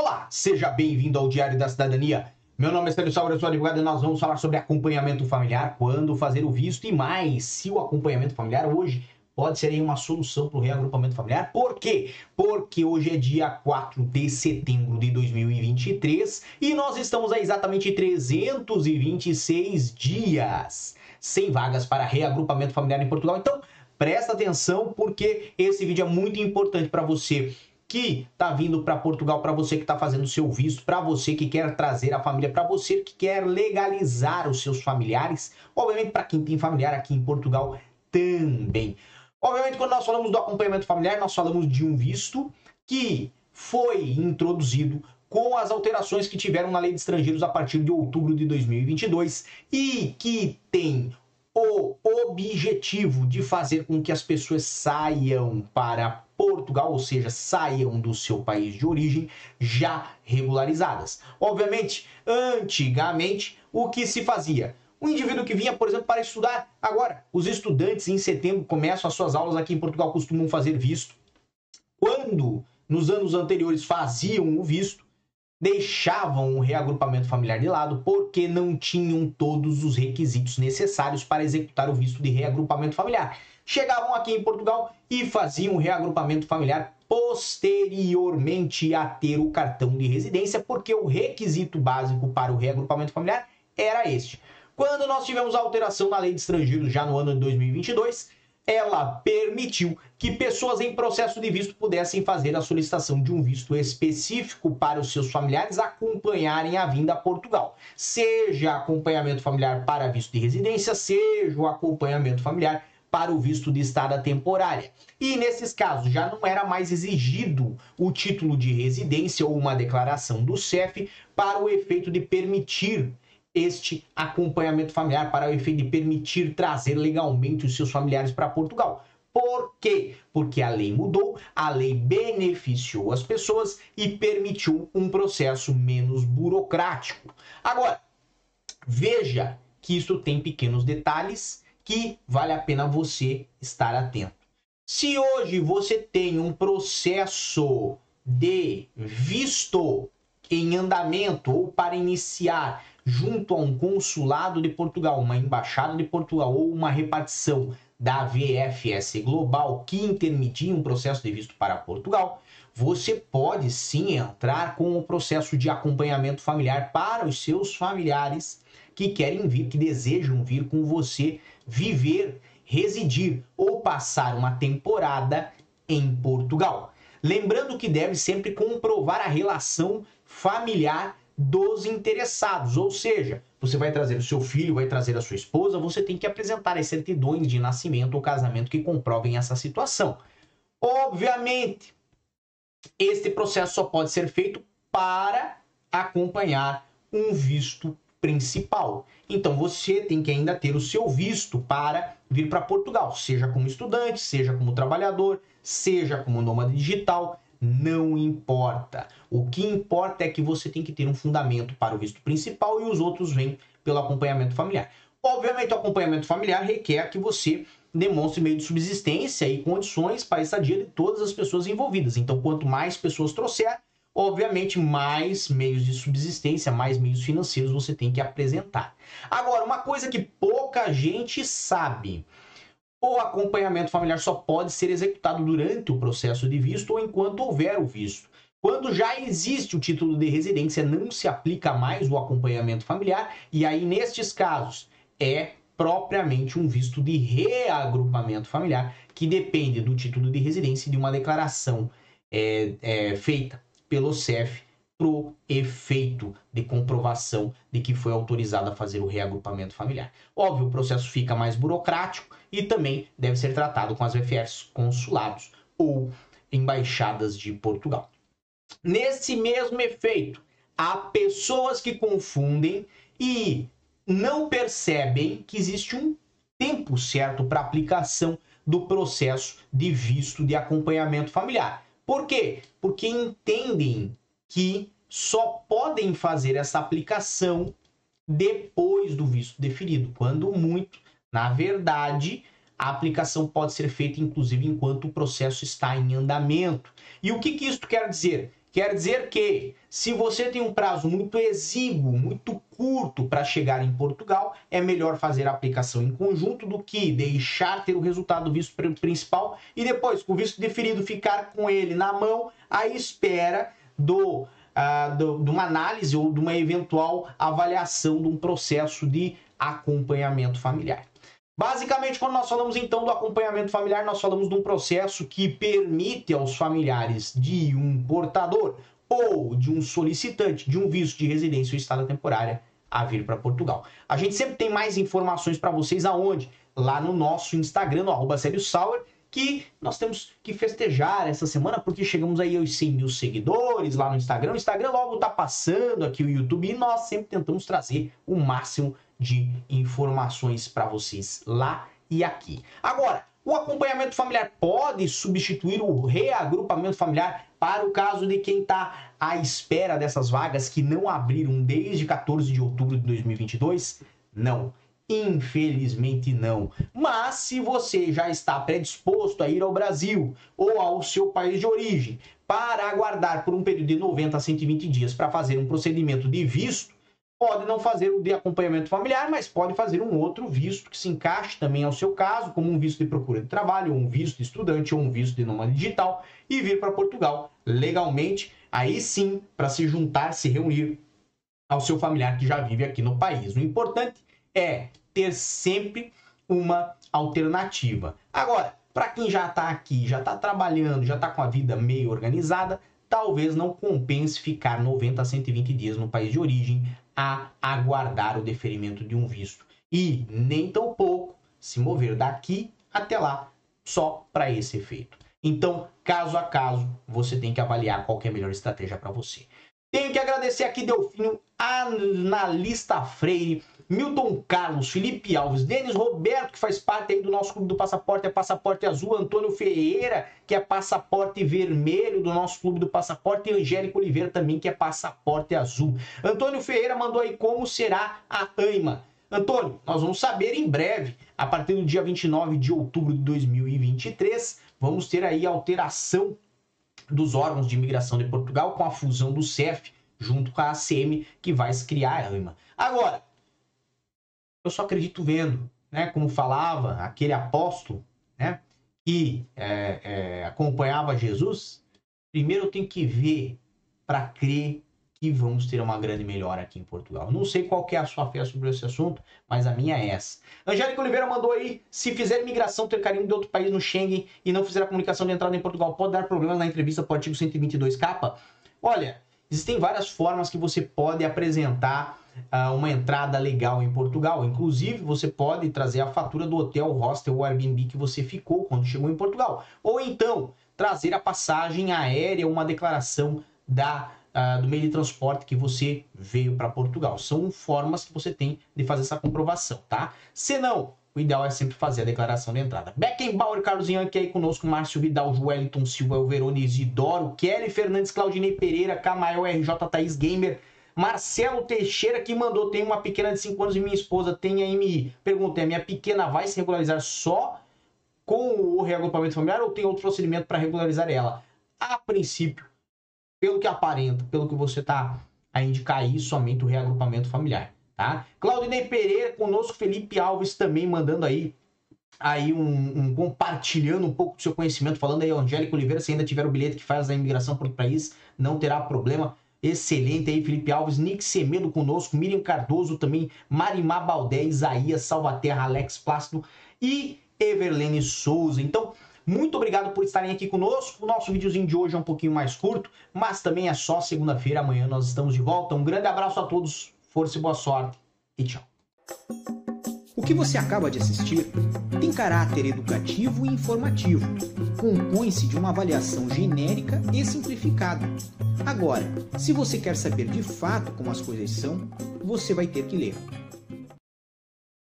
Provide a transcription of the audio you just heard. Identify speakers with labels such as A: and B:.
A: Olá, seja bem-vindo ao Diário da Cidadania. Meu nome é Sérgio Salvador, eu sou advogado e nós vamos falar sobre acompanhamento familiar, quando fazer o visto e mais, se o acompanhamento familiar hoje pode ser uma solução para o reagrupamento familiar. Por quê? Porque hoje é dia 4 de setembro de 2023 e nós estamos a exatamente 326 dias sem vagas para reagrupamento familiar em Portugal. Então, presta atenção porque esse vídeo é muito importante para você que está vindo para Portugal, para você que está fazendo seu visto, para você que quer trazer a família, para você que quer legalizar os seus familiares, obviamente para quem tem familiar aqui em Portugal também. Obviamente, quando nós falamos do acompanhamento familiar, nós falamos de um visto que foi introduzido com as alterações que tiveram na lei de estrangeiros a partir de outubro de 2022 e que tem o objetivo de fazer com que as pessoas saiam para Portugal, ou seja, saiam do seu país de origem já regularizadas. Obviamente, antigamente, o que se fazia? Um indivíduo que vinha, por exemplo, para estudar. Agora, os estudantes em setembro começam as suas aulas aqui em Portugal, costumam fazer visto. Quando nos anos anteriores faziam o visto, deixavam o reagrupamento familiar de lado porque não tinham todos os requisitos necessários para executar o visto de reagrupamento familiar. Chegavam aqui em Portugal e faziam o reagrupamento familiar posteriormente a ter o cartão de residência, porque o requisito básico para o reagrupamento familiar era este. Quando nós tivemos a alteração na lei de estrangeiros já no ano de 2022, ela permitiu que pessoas em processo de visto pudessem fazer a solicitação de um visto específico para os seus familiares acompanharem a vinda a Portugal. Seja acompanhamento familiar para visto de residência, seja o acompanhamento familiar para o visto de estada temporária. E nesses casos já não era mais exigido o título de residência ou uma declaração do CEF para o efeito de permitir este acompanhamento familiar para o efeito de permitir trazer legalmente os seus familiares para Portugal. Por quê? Porque a lei mudou, a lei beneficiou as pessoas e permitiu um processo menos burocrático. Agora, veja que isso tem pequenos detalhes que vale a pena você estar atento. Se hoje você tem um processo de visto em andamento ou para iniciar junto a um consulado de Portugal, uma embaixada de Portugal ou uma repartição da VFS Global que intermedia um processo de visto para Portugal, você pode sim entrar com o processo de acompanhamento familiar para os seus familiares que querem vir, que desejam vir com você viver, residir ou passar uma temporada em Portugal. Lembrando que deve sempre comprovar a relação familiar dos interessados, ou seja, você vai trazer o seu filho, vai trazer a sua esposa, você tem que apresentar as certidões de nascimento ou casamento que comprovem essa situação. Obviamente, este processo só pode ser feito para acompanhar um visto principal. Então você tem que ainda ter o seu visto para vir para Portugal, seja como estudante, seja como trabalhador, seja como nômade digital, não importa. O que importa é que você tem que ter um fundamento para o visto principal e os outros vêm pelo acompanhamento familiar. Obviamente, o acompanhamento familiar requer que você demonstre meio de subsistência e condições para a estadia de todas as pessoas envolvidas. Então, quanto mais pessoas trouxer, obviamente, mais meios de subsistência, mais meios financeiros você tem que apresentar. Agora, uma coisa que pouca gente sabe o acompanhamento familiar só pode ser executado durante o processo de visto ou enquanto houver o visto. Quando já existe o título de residência, não se aplica mais o acompanhamento familiar, e aí, nestes casos, é propriamente um visto de reagrupamento familiar, que depende do título de residência e de uma declaração é, é, feita pelo CEF pro efeito de comprovação de que foi autorizado a fazer o reagrupamento familiar. Óbvio, o processo fica mais burocrático e também deve ser tratado com as VFRs consulados ou embaixadas de Portugal. Nesse mesmo efeito, há pessoas que confundem e não percebem que existe um tempo certo para aplicação do processo de visto de acompanhamento familiar. Por quê? Porque entendem que só podem fazer essa aplicação depois do visto definido, quando muito, na verdade, a aplicação pode ser feita inclusive enquanto o processo está em andamento. E o que, que isso quer dizer? Quer dizer que, se você tem um prazo muito exíguo, muito curto para chegar em Portugal, é melhor fazer a aplicação em conjunto do que deixar ter o resultado do visto principal e depois, com o visto deferido, ficar com ele na mão à espera do, uh, do, de uma análise ou de uma eventual avaliação de um processo de acompanhamento familiar. Basicamente, quando nós falamos então do acompanhamento familiar, nós falamos de um processo que permite aos familiares de um portador ou de um solicitante de um visto de residência ou estada temporária a vir para Portugal. A gente sempre tem mais informações para vocês aonde? Lá no nosso Instagram, no arroba que nós temos que festejar essa semana porque chegamos aí aos 100 mil seguidores lá no Instagram. O Instagram logo tá passando aqui o YouTube e nós sempre tentamos trazer o máximo de informações para vocês lá e aqui. Agora, o acompanhamento familiar pode substituir o reagrupamento familiar para o caso de quem está à espera dessas vagas que não abriram desde 14 de outubro de 2022? Não. Infelizmente não. Mas se você já está predisposto a ir ao Brasil ou ao seu país de origem para aguardar por um período de 90 a 120 dias para fazer um procedimento de visto, pode não fazer o de acompanhamento familiar, mas pode fazer um outro visto que se encaixe também ao seu caso, como um visto de procura de trabalho, ou um visto de estudante, ou um visto de nômade digital, e vir para Portugal legalmente, aí sim, para se juntar, se reunir ao seu familiar que já vive aqui no país. O importante é ter sempre uma alternativa. Agora, para quem já está aqui, já está trabalhando, já está com a vida meio organizada, talvez não compense ficar 90 a 120 dias no país de origem a aguardar o deferimento de um visto e nem tão pouco se mover daqui até lá só para esse efeito. Então, caso a caso, você tem que avaliar qual é a melhor estratégia para você. Tenho que agradecer aqui Delfino, Analista Freire, Milton Carlos, Felipe Alves, Denis Roberto, que faz parte aí do nosso clube do Passaporte, é Passaporte Azul, Antônio Ferreira, que é Passaporte Vermelho do nosso clube do Passaporte, e Angélica Oliveira também, que é Passaporte Azul. Antônio Ferreira mandou aí como será a AIMA. Antônio, nós vamos saber em breve, a partir do dia 29 de outubro de 2023, vamos ter aí alteração dos órgãos de imigração de Portugal com a fusão do CEF junto com a ACM, que vai se criar a AIMA. Agora, eu só acredito vendo, né? Como falava aquele apóstolo, né? Que é, é, acompanhava Jesus. Primeiro eu tenho que ver para crer que vamos ter uma grande melhora aqui em Portugal. Não sei qual é a sua fé sobre esse assunto, mas a minha é essa. Angélica Oliveira mandou aí, se fizer migração, ter carinho de outro país no Schengen e não fizer a comunicação de entrada em Portugal, pode dar problemas na entrevista por artigo 122 capa? Olha, existem várias formas que você pode apresentar uh, uma entrada legal em Portugal. Inclusive, você pode trazer a fatura do hotel, hostel ou Airbnb que você ficou quando chegou em Portugal. Ou então, trazer a passagem aérea, uma declaração da Uh, do meio de transporte que você veio para Portugal. São formas que você tem de fazer essa comprovação, tá? Se não, o ideal é sempre fazer a declaração de entrada. Beckenbauer, Carlos é aí conosco, Márcio Vidal, Wellington Silva, Elverone Isidoro, Kelly Fernandes, Claudinei Pereira, Camael, RJ, Thaís Gamer, Marcelo Teixeira que mandou, tem uma pequena de 5 anos e minha esposa tem a MI. Perguntei, a minha pequena vai se regularizar só com o reagrupamento familiar ou tem outro procedimento para regularizar ela? A princípio, pelo que aparenta, pelo que você está a indicar aí, somente o reagrupamento familiar, tá? Claudinei Pereira conosco, Felipe Alves também mandando aí aí um, um, compartilhando um pouco do seu conhecimento, falando aí, Angélica Oliveira, se ainda tiver o bilhete que faz a imigração para o país, não terá problema excelente aí, Felipe Alves, Nick Semedo conosco, Miriam Cardoso também, Marimar Baldé, Isaías, Salvaterra, Alex Plácido e Everlene Souza. Então, muito obrigado por estarem aqui conosco. O nosso videozinho de hoje é um pouquinho mais curto, mas também é só segunda-feira. Amanhã nós estamos de volta. Um grande abraço a todos, força e boa sorte e tchau.
B: O que você acaba de assistir tem caráter educativo e informativo. Compõe-se de uma avaliação genérica e simplificada. Agora, se você quer saber de fato como as coisas são, você vai ter que ler.